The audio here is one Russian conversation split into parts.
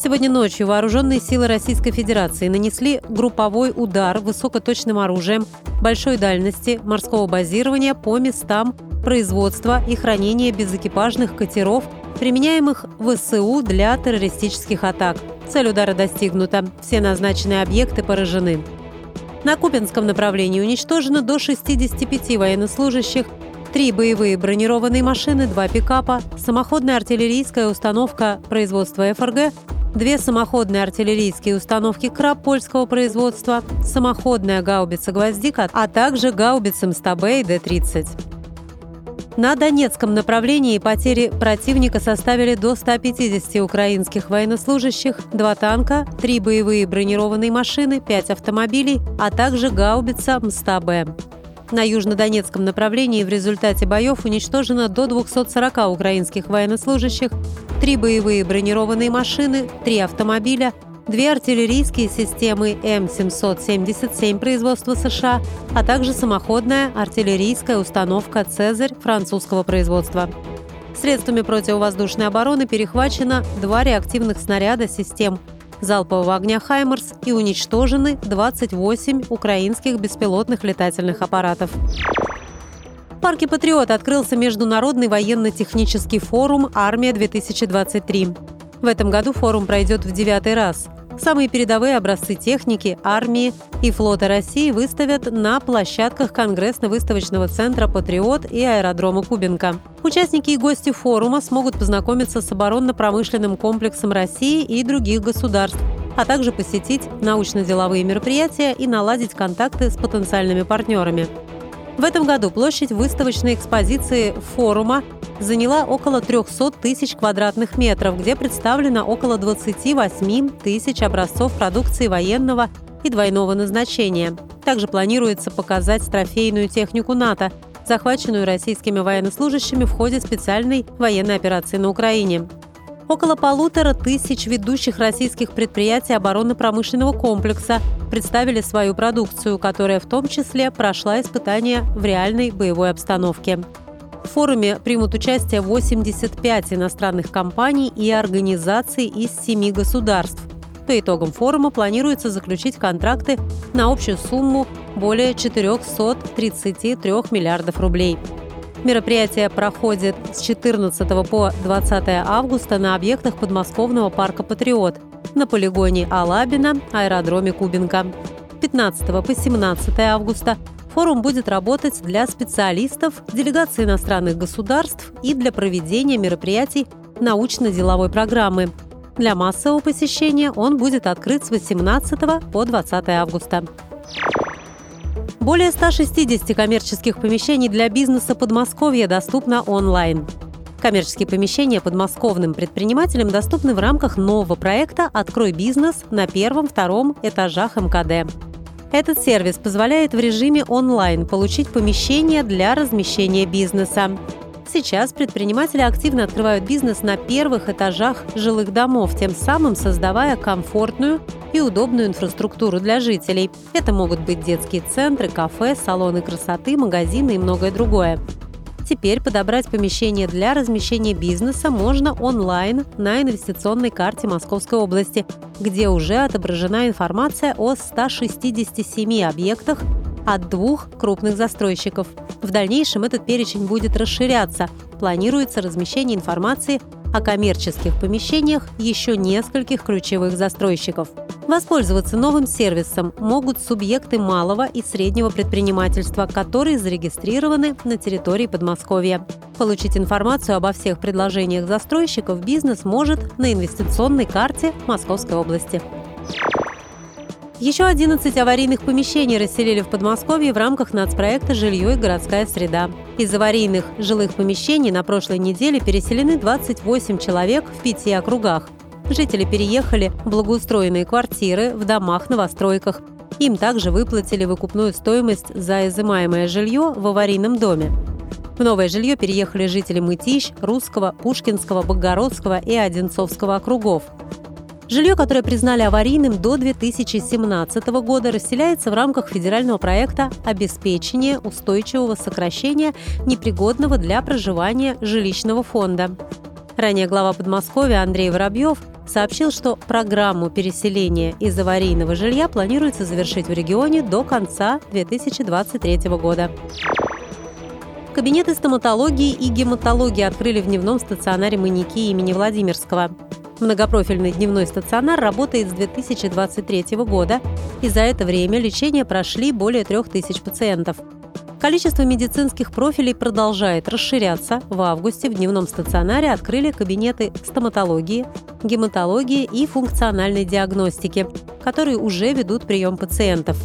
Сегодня ночью вооруженные силы Российской Федерации нанесли групповой удар высокоточным оружием большой дальности морского базирования по местам производства и хранения безэкипажных катеров, применяемых в СУ для террористических атак. Цель удара достигнута. Все назначенные объекты поражены. На Купинском направлении уничтожено до 65 военнослужащих, три боевые бронированные машины, два пикапа, самоходная артиллерийская установка производства ФРГ, две самоходные артиллерийские установки «Краб» польского производства, самоходная гаубица «Гвоздика», а также гаубица МСТБ и Д-30. На Донецком направлении потери противника составили до 150 украинских военнослужащих, два танка, три боевые бронированные машины, пять автомобилей, а также гаубица МСТБ. На южнодонецком направлении в результате боев уничтожено до 240 украинских военнослужащих, три боевые бронированные машины, три автомобиля, две артиллерийские системы М777 производства США, а также самоходная артиллерийская установка «Цезарь» французского производства. Средствами противовоздушной обороны перехвачено два реактивных снаряда систем залпового огня «Хаймерс» и уничтожены 28 украинских беспилотных летательных аппаратов. В парке «Патриот» открылся Международный военно-технический форум «Армия-2023». В этом году форум пройдет в девятый раз. Самые передовые образцы техники, армии и флота России выставят на площадках Конгрессно-выставочного центра «Патриот» и аэродрома Кубинка. Участники и гости форума смогут познакомиться с оборонно-промышленным комплексом России и других государств, а также посетить научно-деловые мероприятия и наладить контакты с потенциальными партнерами. В этом году площадь выставочной экспозиции форума заняла около 300 тысяч квадратных метров, где представлено около 28 тысяч образцов продукции военного и двойного назначения. Также планируется показать трофейную технику НАТО, захваченную российскими военнослужащими в ходе специальной военной операции на Украине. Около полутора тысяч ведущих российских предприятий оборонно-промышленного комплекса представили свою продукцию, которая в том числе прошла испытания в реальной боевой обстановке. В форуме примут участие 85 иностранных компаний и организаций из семи государств. По итогам форума планируется заключить контракты на общую сумму более 433 миллиардов рублей. Мероприятие проходит с 14 по 20 августа на объектах подмосковного парка «Патриот» на полигоне Алабина, аэродроме Кубинка. 15 по 17 августа форум будет работать для специалистов, делегаций иностранных государств и для проведения мероприятий научно-деловой программы. Для массового посещения он будет открыт с 18 по 20 августа. Более 160 коммерческих помещений для бизнеса Подмосковья доступно онлайн. Коммерческие помещения подмосковным предпринимателям доступны в рамках нового проекта «Открой бизнес» на первом-втором этажах МКД. Этот сервис позволяет в режиме онлайн получить помещение для размещения бизнеса. Сейчас предприниматели активно открывают бизнес на первых этажах жилых домов, тем самым создавая комфортную и удобную инфраструктуру для жителей. Это могут быть детские центры, кафе, салоны красоты, магазины и многое другое. Теперь подобрать помещение для размещения бизнеса можно онлайн на инвестиционной карте Московской области, где уже отображена информация о 167 объектах от двух крупных застройщиков. В дальнейшем этот перечень будет расширяться. Планируется размещение информации о коммерческих помещениях еще нескольких ключевых застройщиков. Воспользоваться новым сервисом могут субъекты малого и среднего предпринимательства, которые зарегистрированы на территории Подмосковья. Получить информацию обо всех предложениях застройщиков бизнес может на инвестиционной карте Московской области. Еще 11 аварийных помещений расселили в Подмосковье в рамках нацпроекта «Жилье и городская среда». Из аварийных жилых помещений на прошлой неделе переселены 28 человек в пяти округах. Жители переехали в благоустроенные квартиры в домах-новостройках. Им также выплатили выкупную стоимость за изымаемое жилье в аварийном доме. В новое жилье переехали жители Мытищ, Русского, Пушкинского, Богородского и Одинцовского округов. Жилье, которое признали аварийным до 2017 года, расселяется в рамках федерального проекта «Обеспечение устойчивого сокращения непригодного для проживания жилищного фонда». Ранее глава Подмосковья Андрей Воробьев сообщил, что программу переселения из аварийного жилья планируется завершить в регионе до конца 2023 года. Кабинеты стоматологии и гематологии открыли в дневном стационаре «Маньяки» имени Владимирского. Многопрофильный дневной стационар работает с 2023 года, и за это время лечение прошли более трех тысяч пациентов. Количество медицинских профилей продолжает расширяться. В августе в дневном стационаре открыли кабинеты стоматологии, гематологии и функциональной диагностики, которые уже ведут прием пациентов.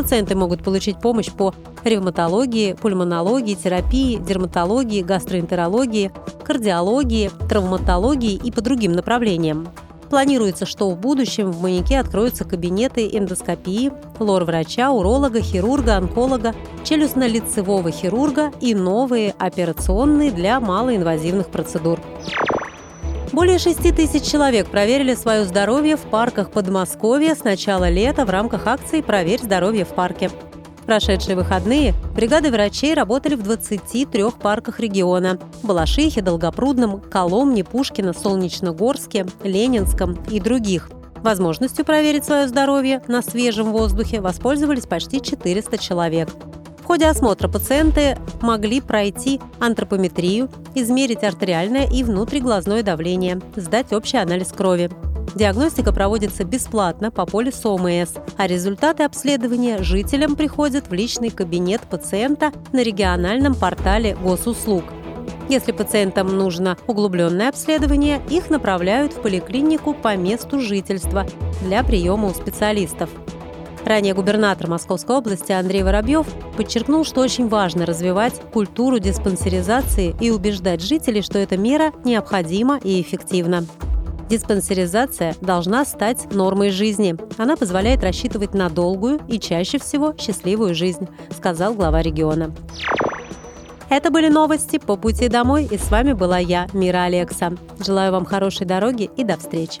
Пациенты могут получить помощь по ревматологии, пульмонологии, терапии, дерматологии, гастроэнтерологии, кардиологии, травматологии и по другим направлениям. Планируется, что в будущем в Маньяке откроются кабинеты эндоскопии, лор-врача, уролога, хирурга, онколога, челюстно-лицевого хирурга и новые операционные для малоинвазивных процедур. Более 6 тысяч человек проверили свое здоровье в парках Подмосковья с начала лета в рамках акции «Проверь здоровье в парке». В прошедшие выходные бригады врачей работали в 23 парках региона – Балашихе, Долгопрудном, Коломне, Пушкино, Солнечногорске, Ленинском и других. Возможностью проверить свое здоровье на свежем воздухе воспользовались почти 400 человек ходе осмотра пациенты могли пройти антропометрию, измерить артериальное и внутриглазное давление, сдать общий анализ крови. Диагностика проводится бесплатно по полису ОМС, а результаты обследования жителям приходят в личный кабинет пациента на региональном портале госуслуг. Если пациентам нужно углубленное обследование, их направляют в поликлинику по месту жительства для приема у специалистов. Ранее губернатор Московской области Андрей Воробьев подчеркнул, что очень важно развивать культуру диспансеризации и убеждать жителей, что эта мера необходима и эффективна. Диспансеризация должна стать нормой жизни. Она позволяет рассчитывать на долгую и чаще всего счастливую жизнь, сказал глава региона. Это были новости по пути домой, и с вами была я, Мира Алекса. Желаю вам хорошей дороги и до встречи.